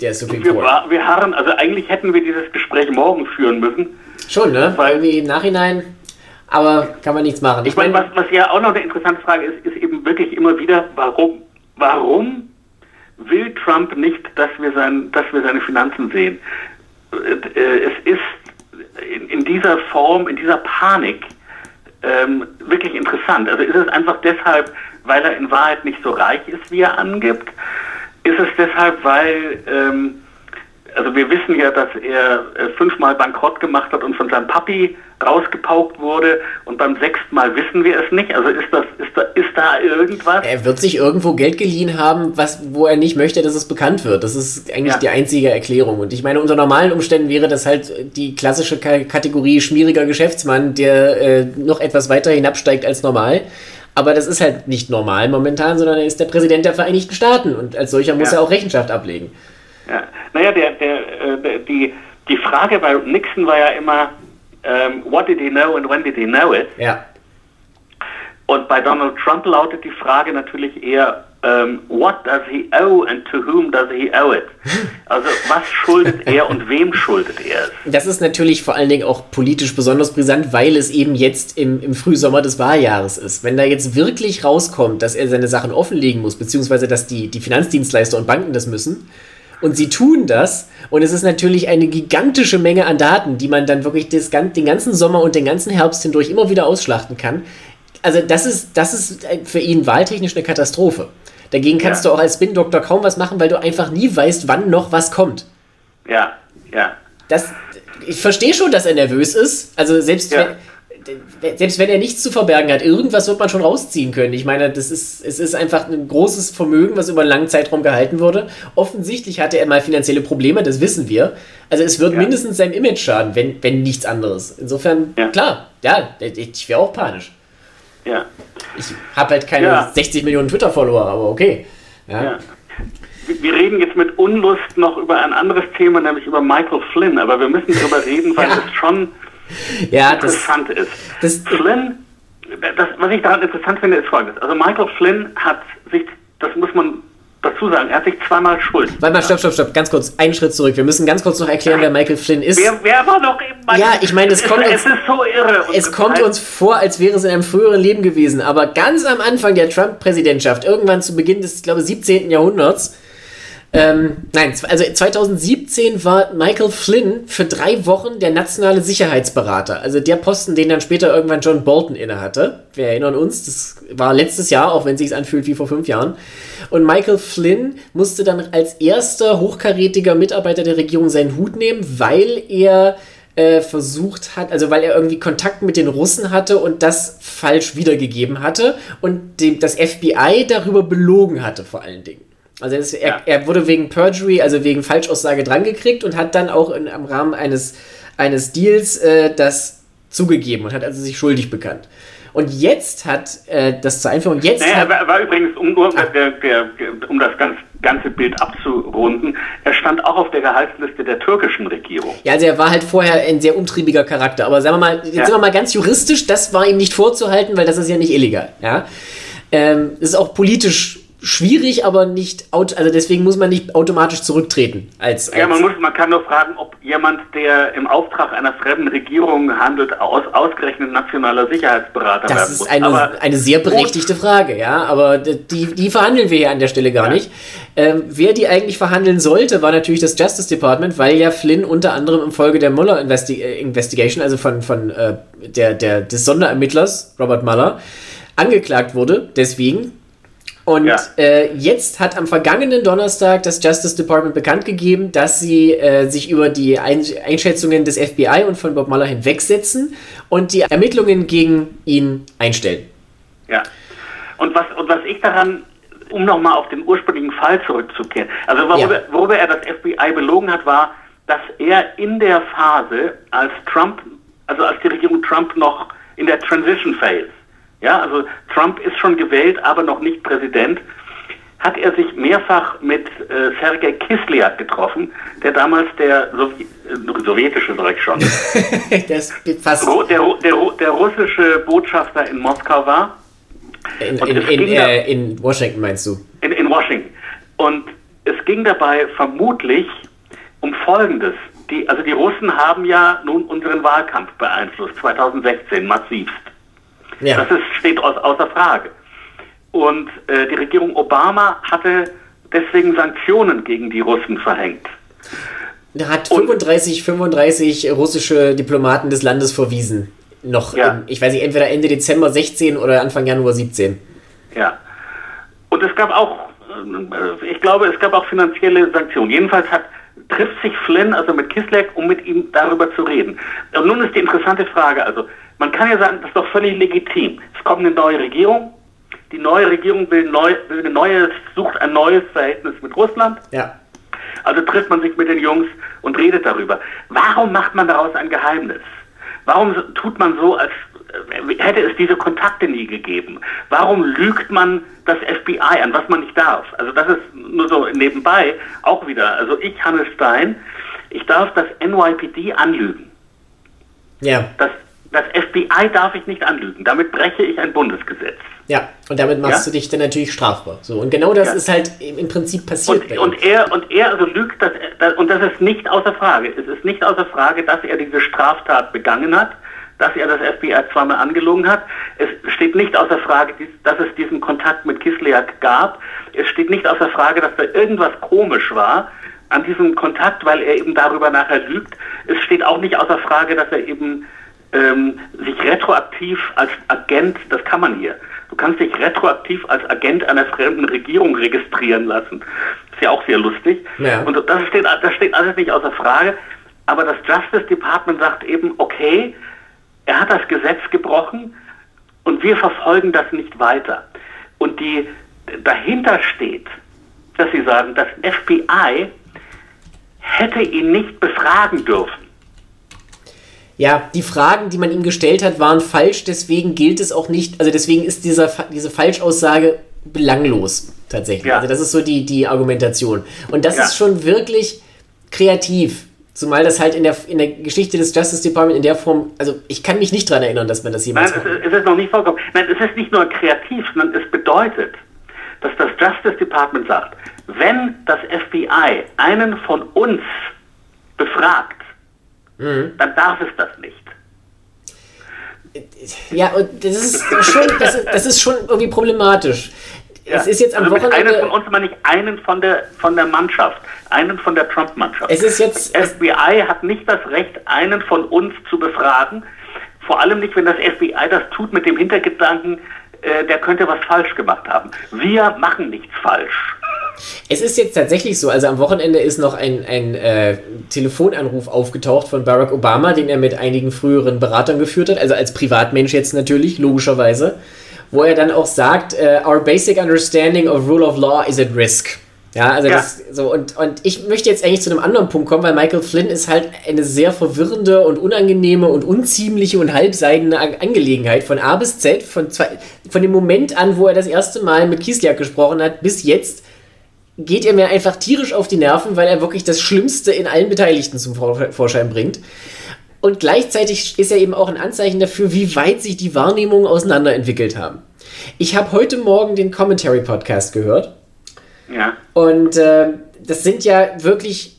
der Supreme Court. Wir, wir harren, also eigentlich hätten wir dieses Gespräch morgen führen müssen. Schon, ne? Weil irgendwie im Nachhinein, aber kann man nichts machen. Ich, meine, was, was ja auch noch eine interessante Frage ist, ist eben wirklich immer wieder, warum, warum will Trump nicht, dass wir, sein, dass wir seine Finanzen sehen? Äh, es ist in, in dieser Form, in dieser Panik ähm, wirklich interessant. Also ist es einfach deshalb, weil er in Wahrheit nicht so reich ist, wie er angibt? Ist es deshalb, weil ähm, also wir wissen ja, dass er äh, fünfmal bankrott gemacht hat und von seinem Papi rausgepaukt wurde und beim sechsten Mal wissen wir es nicht. Also ist das, ist da, ist da irgendwas? Er wird sich irgendwo Geld geliehen haben, was, wo er nicht möchte, dass es bekannt wird. Das ist eigentlich ja. die einzige Erklärung. Und ich meine, unter normalen Umständen wäre das halt die klassische Kategorie schmieriger Geschäftsmann, der äh, noch etwas weiter hinabsteigt als normal. Aber das ist halt nicht normal momentan, sondern er ist der Präsident der Vereinigten Staaten und als solcher muss ja. er auch Rechenschaft ablegen. Ja. Naja, der, der, äh, der, die, die Frage bei Nixon war ja immer, ähm, what did he know and when did he know it? Ja. Und bei Donald Trump lautet die Frage natürlich eher, um, ähm, what does he owe and to whom does he owe it? Also was schuldet er und wem schuldet er es? Das ist natürlich vor allen Dingen auch politisch besonders brisant, weil es eben jetzt im, im Frühsommer des Wahljahres ist. Wenn da jetzt wirklich rauskommt, dass er seine Sachen offenlegen muss, beziehungsweise dass die, die Finanzdienstleister und Banken das müssen, und sie tun das. Und es ist natürlich eine gigantische Menge an Daten, die man dann wirklich das, den ganzen Sommer und den ganzen Herbst hindurch immer wieder ausschlachten kann. Also das ist, das ist für ihn wahltechnisch eine Katastrophe. Dagegen kannst ja. du auch als Spin-Doktor kaum was machen, weil du einfach nie weißt, wann noch was kommt. Ja, ja. Das, ich verstehe schon, dass er nervös ist. Also selbst ja. wenn selbst wenn er nichts zu verbergen hat, irgendwas wird man schon rausziehen können. Ich meine, das ist, es ist einfach ein großes Vermögen, was über einen langen Zeitraum gehalten wurde. Offensichtlich hatte er mal finanzielle Probleme, das wissen wir. Also es wird ja. mindestens seinem Image schaden, wenn, wenn nichts anderes. Insofern, ja. klar, ja, ich wäre auch panisch. Ja. Ich habe halt keine ja. 60 Millionen Twitter-Follower, aber okay. Ja. Wir reden jetzt mit Unlust noch über ein anderes Thema, nämlich über Michael Flynn, aber wir müssen darüber reden, weil ja. es schon ja, interessant das, ist. Das, Flynn, das, was ich daran interessant finde, ist folgendes. Also Michael Flynn hat sich, das muss man dazu sagen, er hat sich zweimal schuld. Warte mal, stopp, stopp, stopp, ganz kurz, einen Schritt zurück. Wir müssen ganz kurz noch erklären, wer Michael Flynn ist. Wer, wer war doch eben Michael Ja, ich meine, es, kommt uns, so es kommt uns vor, als wäre es in einem früheren Leben gewesen, aber ganz am Anfang der Trump-Präsidentschaft, irgendwann zu Beginn des, glaube ich, 17. Jahrhunderts, ähm, nein, also 2017 war Michael Flynn für drei Wochen der nationale Sicherheitsberater. Also der Posten, den dann später irgendwann John Bolton innehatte. Wir erinnern uns, das war letztes Jahr, auch wenn es sich anfühlt wie vor fünf Jahren. Und Michael Flynn musste dann als erster hochkarätiger Mitarbeiter der Regierung seinen Hut nehmen, weil er äh, versucht hat, also weil er irgendwie Kontakt mit den Russen hatte und das falsch wiedergegeben hatte und dem, das FBI darüber belogen hatte vor allen Dingen. Also es, er, ja. er, wurde wegen Perjury, also wegen Falschaussage drangekriegt und hat dann auch in, im Rahmen eines, eines Deals äh, das zugegeben und hat also sich schuldig bekannt. Und jetzt hat äh, das zur Einführung, jetzt. Naja, hat, er war übrigens, um, um, der, der, um das ganz, ganze Bild abzurunden, er stand auch auf der Gehaltsliste der türkischen Regierung. Ja, also er war halt vorher ein sehr umtriebiger Charakter. Aber sagen wir mal, jetzt ja. sind wir mal ganz juristisch, das war ihm nicht vorzuhalten, weil das ist ja nicht illegal. Ja. Ähm, ist auch politisch schwierig, aber nicht, also deswegen muss man nicht automatisch zurücktreten. Als, als ja, man, muss, man kann nur fragen, ob jemand, der im Auftrag einer fremden Regierung handelt, aus, ausgerechnet nationaler Sicherheitsberater das ist eine, aber eine sehr berechtigte. Frage, ja, aber die, die verhandeln wir hier an der Stelle gar ja. nicht. Ähm, wer die eigentlich verhandeln sollte, war natürlich das Justice Department, weil ja Flynn unter anderem im Folge der Mueller Investi äh, Investigation, also von, von äh, der, der, des Sonderermittlers Robert Mueller, angeklagt wurde. Deswegen und ja. äh, jetzt hat am vergangenen Donnerstag das Justice Department bekannt gegeben, dass sie äh, sich über die Einschätzungen des FBI und von Bob Mueller hinwegsetzen und die Ermittlungen gegen ihn einstellen. Ja. Und was, und was ich daran, um nochmal auf den ursprünglichen Fall zurückzukehren, also worüber, ja. worüber er das FBI belogen hat, war, dass er in der Phase, als Trump, also als die Regierung Trump noch in der Transition Phase ja, also Trump ist schon gewählt, aber noch nicht Präsident. Hat er sich mehrfach mit äh, Sergei Kislyak getroffen, der damals der Sowie äh, sowjetische, sag ich schon, der, der, der, russische Botschafter in Moskau war. In, in, in, äh, in Washington meinst du? In, in Washington. Und es ging dabei vermutlich um Folgendes. Die, also die Russen haben ja nun unseren Wahlkampf beeinflusst, 2016 massivst. Ja. Das ist, steht außer Frage. Und äh, die Regierung Obama hatte deswegen Sanktionen gegen die Russen verhängt. Er hat 35, 35 russische Diplomaten des Landes verwiesen. Noch, ja. ich weiß nicht, entweder Ende Dezember 16 oder Anfang Januar 17. Ja. Und es gab auch, äh, ich glaube, es gab auch finanzielle Sanktionen. Jedenfalls hat, trifft sich Flynn also mit Kislek, um mit ihm darüber zu reden. Und nun ist die interessante Frage, also man kann ja sagen, das ist doch völlig legitim. Es kommt eine neue Regierung. Die neue Regierung will, neu, will eine neue, sucht ein neues Verhältnis mit Russland. Ja. Also trifft man sich mit den Jungs und redet darüber. Warum macht man daraus ein Geheimnis? Warum tut man so, als äh, hätte es diese Kontakte nie gegeben? Warum lügt man das FBI an, was man nicht darf? Also das ist nur so nebenbei auch wieder. Also ich, Hannes Stein, ich darf das NYPD anlügen. Ja. Das das FBI darf ich nicht anlügen. Damit breche ich ein Bundesgesetz. Ja, und damit machst ja? du dich dann natürlich strafbar. So, und genau das ja. ist halt im Prinzip passiert. Und, und er, und er also lügt, das, und das ist nicht außer Frage. Es ist nicht außer Frage, dass er diese Straftat begangen hat, dass er das FBI zweimal angelogen hat. Es steht nicht außer Frage, dass es diesen Kontakt mit Kislyak gab. Es steht nicht außer Frage, dass da irgendwas komisch war an diesem Kontakt, weil er eben darüber nachher lügt. Es steht auch nicht außer Frage, dass er eben ähm, sich retroaktiv als Agent, das kann man hier, du kannst dich retroaktiv als Agent einer fremden Regierung registrieren lassen. Ist ja auch sehr lustig. Ja. Und das steht, das steht alles nicht außer Frage. Aber das Justice Department sagt eben, okay, er hat das Gesetz gebrochen und wir verfolgen das nicht weiter. Und die dahinter steht, dass sie sagen, das FBI hätte ihn nicht befragen dürfen. Ja, die Fragen, die man ihm gestellt hat, waren falsch, deswegen gilt es auch nicht, also deswegen ist dieser, diese Falschaussage belanglos. Tatsächlich. Ja. Also das ist so die, die Argumentation. Und das ja. ist schon wirklich kreativ. Zumal das halt in der, in der Geschichte des Justice Department in der Form, also ich kann mich nicht daran erinnern, dass man das jemals. Nein, es, es ist noch nicht vorgekommen. Nein, es ist nicht nur kreativ, sondern es bedeutet, dass das Justice Department sagt, wenn das FBI einen von uns befragt, mhm. dann darf es das nicht. Ja, und das ist schon, das ist, das ist schon irgendwie problematisch. Ja. Es ist jetzt am also Wochenende. Einen von uns meine ich einen von der, von der Mannschaft, einen von der Trump-Mannschaft. Es ist jetzt. Das FBI hat nicht das Recht, einen von uns zu befragen. Vor allem nicht, wenn das FBI das tut mit dem Hintergedanken, äh, der könnte was falsch gemacht haben. Wir machen nichts falsch. Es ist jetzt tatsächlich so, also am Wochenende ist noch ein, ein äh, Telefonanruf aufgetaucht von Barack Obama, den er mit einigen früheren Beratern geführt hat, also als Privatmensch jetzt natürlich, logischerweise, wo er dann auch sagt, uh, Our basic understanding of rule of law is at risk. Ja, also ja. das so und, und ich möchte jetzt eigentlich zu einem anderen Punkt kommen, weil Michael Flynn ist halt eine sehr verwirrende und unangenehme und unziemliche und halbseidene Angelegenheit von A bis Z, von, zwei, von dem Moment an, wo er das erste Mal mit Kiesliak gesprochen hat, bis jetzt geht er mir einfach tierisch auf die Nerven, weil er wirklich das Schlimmste in allen Beteiligten zum Vorschein bringt. Und gleichzeitig ist er eben auch ein Anzeichen dafür, wie weit sich die Wahrnehmungen auseinanderentwickelt haben. Ich habe heute Morgen den Commentary Podcast gehört ja. Und äh, das sind ja wirklich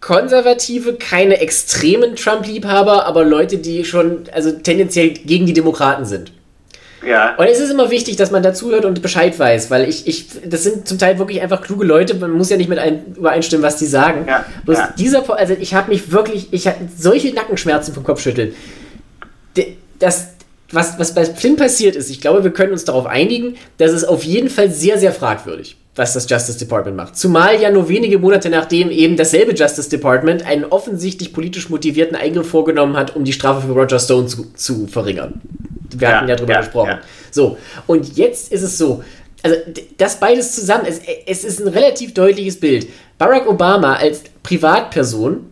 Konservative, keine extremen Trump-Liebhaber, aber Leute, die schon also tendenziell gegen die Demokraten sind. Ja. Und es ist immer wichtig, dass man dazuhört und Bescheid weiß, weil ich, ich, das sind zum Teil wirklich einfach kluge Leute, man muss ja nicht mit einem übereinstimmen, was die sagen. Ja. Bloß ja. dieser, also ich habe mich wirklich, ich hatte solche Nackenschmerzen vom Kopfschütteln. Das, was, was bei Flynn passiert ist, ich glaube, wir können uns darauf einigen, dass es auf jeden Fall sehr, sehr fragwürdig was das Justice Department macht. Zumal ja nur wenige Monate nachdem eben dasselbe Justice Department einen offensichtlich politisch motivierten Eingriff vorgenommen hat, um die Strafe für Roger Stone zu, zu verringern. Wir ja, hatten ja drüber ja, gesprochen. Ja. So, und jetzt ist es so, also das beides zusammen, es, es ist ein relativ deutliches Bild. Barack Obama als Privatperson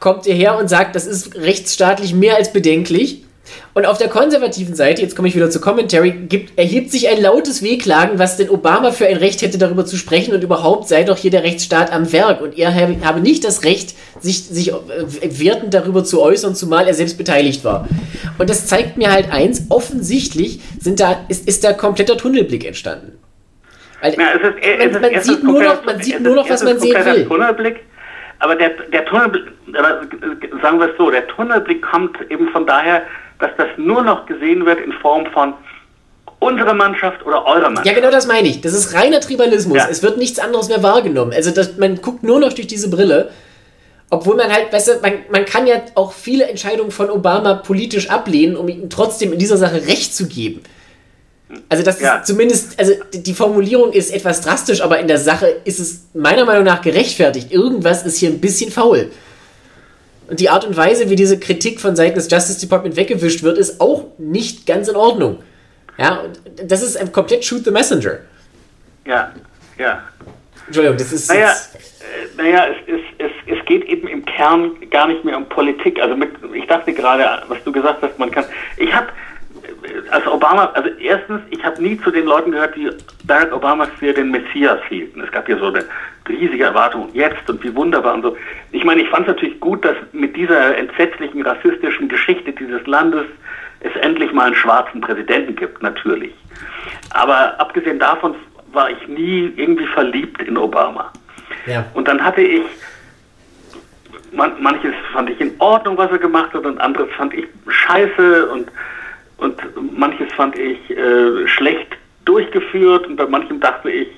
kommt hierher und sagt, das ist rechtsstaatlich mehr als bedenklich und auf der konservativen Seite, jetzt komme ich wieder zu Commentary, gibt, erhebt sich ein lautes Wehklagen, was denn Obama für ein Recht hätte, darüber zu sprechen und überhaupt sei doch hier der Rechtsstaat am Werk und er habe nicht das Recht, sich, sich äh, wertend darüber zu äußern, zumal er selbst beteiligt war. Und das zeigt mir halt eins, offensichtlich sind da, ist, ist da kompletter Tunnelblick entstanden. Weil ja, es ist, es man, man sieht nur noch, man sieht nur noch, was man sehen will. Tunnelblick, aber der, der Tunnelblick, sagen wir es so, der Tunnelblick kommt eben von daher, dass das nur noch gesehen wird in Form von unsere Mannschaft oder eure Mannschaft. Ja, genau das meine ich. Das ist reiner Tribalismus. Ja. Es wird nichts anderes mehr wahrgenommen. Also das, man guckt nur noch durch diese Brille. Obwohl man halt, weißt du, man, man kann ja auch viele Entscheidungen von Obama politisch ablehnen, um ihm trotzdem in dieser Sache Recht zu geben. Also das ja. ist zumindest, also die Formulierung ist etwas drastisch, aber in der Sache ist es meiner Meinung nach gerechtfertigt. Irgendwas ist hier ein bisschen faul. Und die Art und Weise, wie diese Kritik von Seiten des Justice Department weggewischt wird, ist auch nicht ganz in Ordnung. Ja, das ist ein komplett Shoot the Messenger. Ja, ja. Entschuldigung, das ist. Naja, äh, naja es, es, es, es geht eben im Kern gar nicht mehr um Politik. Also mit, ich dachte gerade, was du gesagt hast, man kann. Ich habe als Obama, also erstens, ich habe nie zu den Leuten gehört, die Barack Obama für den Messias hielten. Es gab ja so eine riesige Erwartung jetzt und wie wunderbar und so. Ich meine, ich fand es natürlich gut, dass mit dieser entsetzlichen rassistischen Geschichte dieses Landes es endlich mal einen schwarzen Präsidenten gibt, natürlich. Aber abgesehen davon war ich nie irgendwie verliebt in Obama. Ja. Und dann hatte ich man, manches fand ich in Ordnung, was er gemacht hat, und anderes fand ich scheiße und und manches fand ich äh, schlecht durchgeführt und bei manchem dachte ich,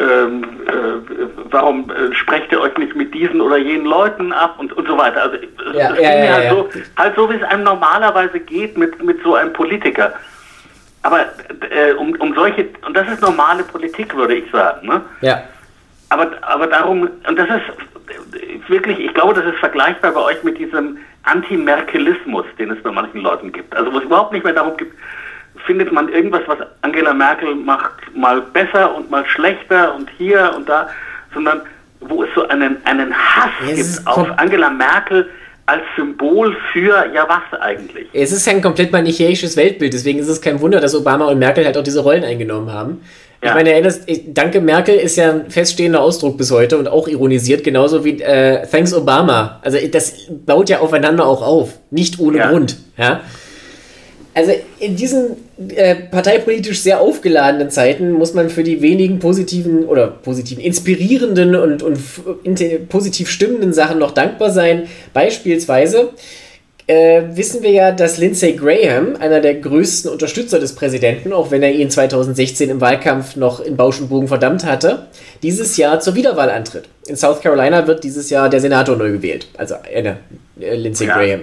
ähm, äh, warum äh, sprecht ihr euch nicht mit diesen oder jenen Leuten ab und, und so weiter. Also ja, das ja, ging ja, halt, So, halt so, wie es einem normalerweise geht mit, mit so einem Politiker. Aber äh, um, um solche, und das ist normale Politik, würde ich sagen. Ne? Ja. Aber, aber darum, und das ist wirklich, ich glaube, das ist vergleichbar bei euch mit diesem Anti-Merkelismus, den es bei manchen Leuten gibt. Also wo es überhaupt nicht mehr darum gibt, findet man irgendwas, was Angela Merkel macht, mal besser und mal schlechter und hier und da, sondern wo es so einen, einen Hass es gibt auf Angela Merkel als Symbol für, ja was eigentlich? Es ist ein komplett manichäisches Weltbild, deswegen ist es kein Wunder, dass Obama und Merkel halt auch diese Rollen eingenommen haben. Ja. Ich meine, erinnerst, Danke Merkel ist ja ein feststehender Ausdruck bis heute und auch ironisiert, genauso wie äh, Thanks Obama. Also das baut ja aufeinander auch auf, nicht ohne ja. Grund. Ja? Also in diesen äh, parteipolitisch sehr aufgeladenen Zeiten muss man für die wenigen positiven oder positiven, inspirierenden und, und positiv stimmenden Sachen noch dankbar sein. Beispielsweise äh, wissen wir ja, dass Lindsey Graham, einer der größten Unterstützer des Präsidenten, auch wenn er ihn 2016 im Wahlkampf noch in Bausch und Bogen verdammt hatte, dieses Jahr zur Wiederwahl antritt. In South Carolina wird dieses Jahr der Senator neu gewählt, also äh, Lindsey ja. Graham.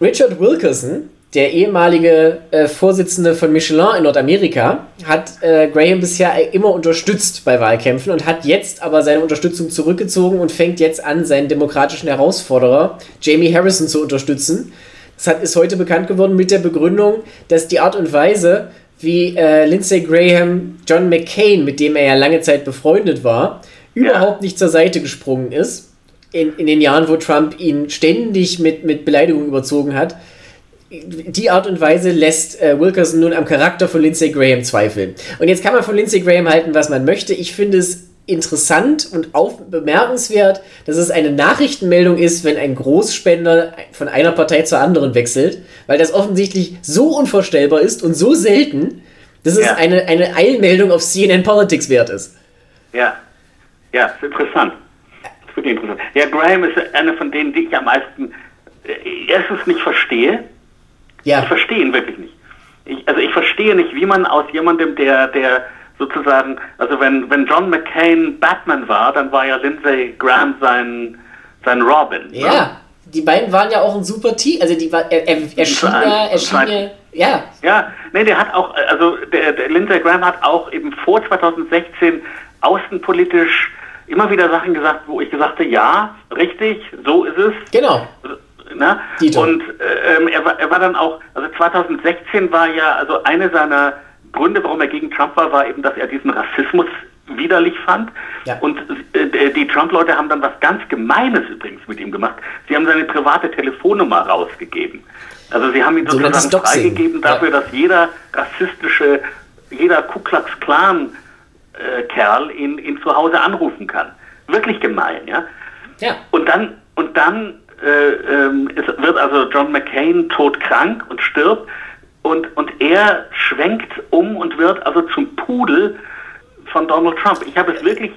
Richard Wilkerson, der ehemalige äh, Vorsitzende von Michelin in Nordamerika, hat äh, Graham bisher immer unterstützt bei Wahlkämpfen und hat jetzt aber seine Unterstützung zurückgezogen und fängt jetzt an, seinen demokratischen Herausforderer Jamie Harrison zu unterstützen. Das hat, ist heute bekannt geworden mit der Begründung, dass die Art und Weise, wie äh, Lindsey Graham John McCain, mit dem er ja lange Zeit befreundet war, überhaupt nicht zur Seite gesprungen ist. In, in den Jahren, wo Trump ihn ständig mit, mit Beleidigungen überzogen hat die Art und Weise lässt äh, Wilkerson nun am Charakter von Lindsey Graham zweifeln. Und jetzt kann man von Lindsey Graham halten, was man möchte. Ich finde es interessant und auch bemerkenswert, dass es eine Nachrichtenmeldung ist, wenn ein Großspender von einer Partei zur anderen wechselt, weil das offensichtlich so unvorstellbar ist und so selten, dass es eine, eine Eilmeldung auf CNN Politics wert ist. Ja, ja, ist interessant. Das ist wirklich interessant. Ja, Graham ist einer von denen, die ich am meisten äh, erstens nicht verstehe ja. Ich verstehe ihn wirklich nicht. Ich, also ich verstehe nicht, wie man aus jemandem, der, der sozusagen, also wenn, wenn John McCain Batman war, dann war ja Lindsay Graham sein, sein Robin. Ne? Ja, ne? die beiden waren ja auch ein super Team. Also die war, er, er, er schien ja, er schien ja, ja. Nee, der hat auch, also der, der Lindsey Graham hat auch eben vor 2016 außenpolitisch immer wieder Sachen gesagt, wo ich gesagt habe, ja, richtig, so ist es. Genau. Ne? Und äh, ähm, er, war, er war dann auch, also 2016 war ja, also eine seiner Gründe, warum er gegen Trump war, war eben, dass er diesen Rassismus widerlich fand. Ja. Und äh, die Trump-Leute haben dann was ganz Gemeines übrigens mit ihm gemacht. Sie haben seine private Telefonnummer rausgegeben. Also sie haben ihn sozusagen so freigegeben dafür, ja. dass jeder rassistische, jeder Ku Klux Klan äh, Kerl ihn, ihn zu Hause anrufen kann. Wirklich gemein, ja. ja. Und dann und dann äh, ähm, es wird also John McCain todkrank und stirbt und, und er schwenkt um und wird also zum Pudel von Donald Trump. Ich habe es wirklich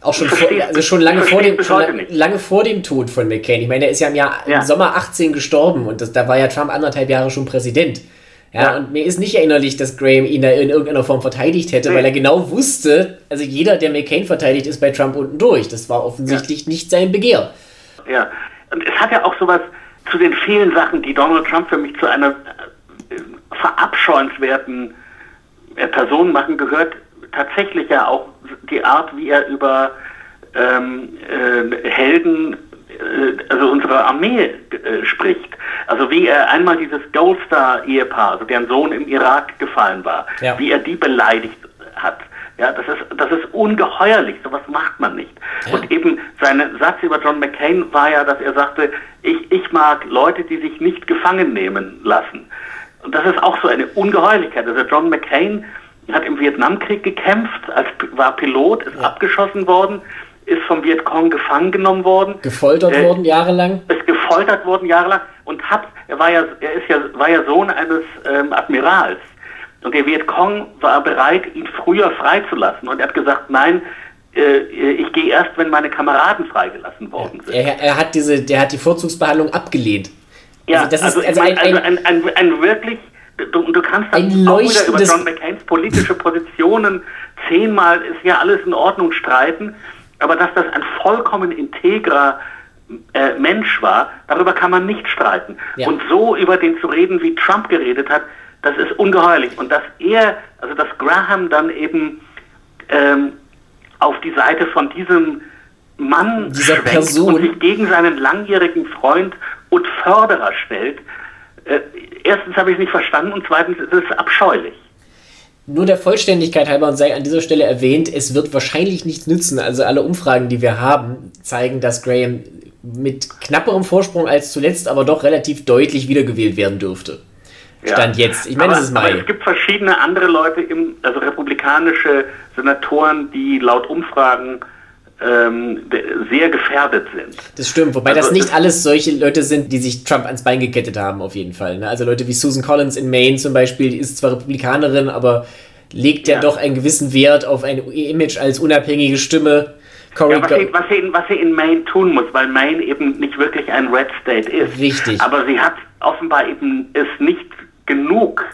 auch schon, vor, also schon lange, vor dem, schon lange vor dem Tod von McCain. Ich meine, er ist ja im, Jahr, ja. im Sommer 18 gestorben und das, da war ja Trump anderthalb Jahre schon Präsident. Ja, ja, und mir ist nicht erinnerlich, dass Graham ihn da in irgendeiner Form verteidigt hätte, nee. weil er genau wusste, also jeder, der McCain verteidigt, ist bei Trump unten durch. Das war offensichtlich ja. nicht sein Begehr. Ja, und es hat ja auch sowas zu den vielen Sachen, die Donald Trump für mich zu einer äh, verabscheuenswerten äh, Person machen, gehört tatsächlich ja auch die Art, wie er über ähm, äh, Helden, äh, also unsere Armee äh, spricht. Also wie er einmal dieses Goldstar-Ehepaar, also deren Sohn im Irak gefallen war, ja. wie er die beleidigt hat. Ja, das ist, das ist ungeheuerlich, sowas macht man nicht. Ja. Und eben sein Satz über John McCain war ja, dass er sagte, ich, ich mag Leute, die sich nicht gefangen nehmen lassen. Und das ist auch so eine Ungeheuerlichkeit. Also John McCain hat im Vietnamkrieg gekämpft, als, war Pilot, ist ja. abgeschossen worden, ist vom Vietcong gefangen genommen worden. Gefoltert äh, worden jahrelang? Ist gefoltert worden jahrelang und hat, er war ja, er ist ja, war ja Sohn eines ähm, Admirals. Und der Vietcong war bereit, ihn früher freizulassen. Und er hat gesagt, nein, äh, ich gehe erst, wenn meine Kameraden freigelassen worden sind. Er, er, hat diese, der hat die Vorzugsbehandlung abgelehnt. Ja, also, das also, ist, also, ein, also ein, ein, ein, wirklich, du, du kannst dann auch wieder über John McCains politische Positionen zehnmal, ist ja alles in Ordnung, streiten, aber dass das ein vollkommen integrer äh, Mensch war, darüber kann man nicht streiten. Ja. Und so über den zu reden, wie Trump geredet hat, das ist ungeheuerlich. Und dass er, also dass Graham dann eben ähm, auf die Seite von diesem Mann Dieser Person. und sich gegen seinen langjährigen Freund und Förderer stellt, äh, erstens habe ich es nicht verstanden und zweitens ist es abscheulich. Nur der Vollständigkeit halber und sei an dieser Stelle erwähnt, es wird wahrscheinlich nichts nützen. Also alle Umfragen, die wir haben, zeigen, dass Graham mit knapperem Vorsprung als zuletzt, aber doch relativ deutlich wiedergewählt werden dürfte. Stand ja. jetzt. Ich meine, es ist Mai. es gibt verschiedene andere Leute, im, also republikanische Senatoren, die laut Umfragen ähm, sehr gefährdet sind. Das stimmt, wobei also das nicht alles solche Leute sind, die sich Trump ans Bein gekettet haben, auf jeden Fall. Ne? Also Leute wie Susan Collins in Maine zum Beispiel, die ist zwar Republikanerin, aber legt ja, ja doch einen gewissen Wert auf ein Image als unabhängige Stimme. Ja, was, sie, was, sie, was sie in Maine tun muss, weil Maine eben nicht wirklich ein Red State ist. Richtig. Aber sie hat offenbar eben es nicht genug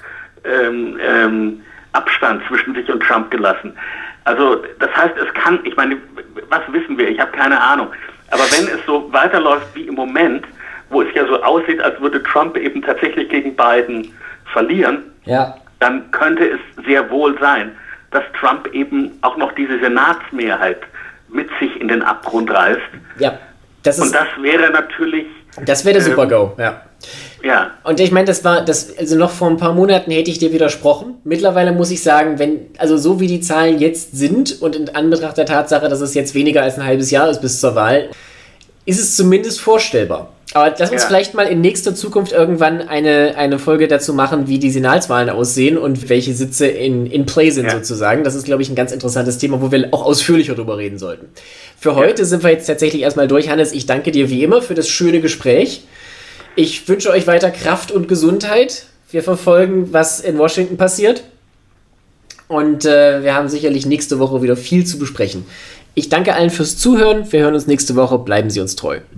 ähm, ähm, Abstand zwischen sich und Trump gelassen. Also das heißt, es kann, ich meine, was wissen wir? Ich habe keine Ahnung. Aber wenn es so weiterläuft wie im Moment, wo es ja so aussieht, als würde Trump eben tatsächlich gegen Biden verlieren, ja. dann könnte es sehr wohl sein, dass Trump eben auch noch diese Senatsmehrheit mit sich in den Abgrund reißt. Ja, das ist. Und das wäre natürlich. Das wäre der ähm, Super-GO, ja. Ja. Und ich meine, das war, das, also noch vor ein paar Monaten hätte ich dir widersprochen. Mittlerweile muss ich sagen, wenn, also so wie die Zahlen jetzt sind und in Anbetracht der Tatsache, dass es jetzt weniger als ein halbes Jahr ist bis zur Wahl, ist es zumindest vorstellbar. Aber lass uns ja. vielleicht mal in nächster Zukunft irgendwann eine, eine Folge dazu machen, wie die Senatswahlen aussehen und welche Sitze in, in Play sind ja. sozusagen. Das ist, glaube ich, ein ganz interessantes Thema, wo wir auch ausführlicher drüber reden sollten. Für heute ja. sind wir jetzt tatsächlich erstmal durch. Hannes, ich danke dir wie immer für das schöne Gespräch. Ich wünsche euch weiter Kraft und Gesundheit. Wir verfolgen, was in Washington passiert. Und äh, wir haben sicherlich nächste Woche wieder viel zu besprechen. Ich danke allen fürs Zuhören. Wir hören uns nächste Woche. Bleiben Sie uns treu.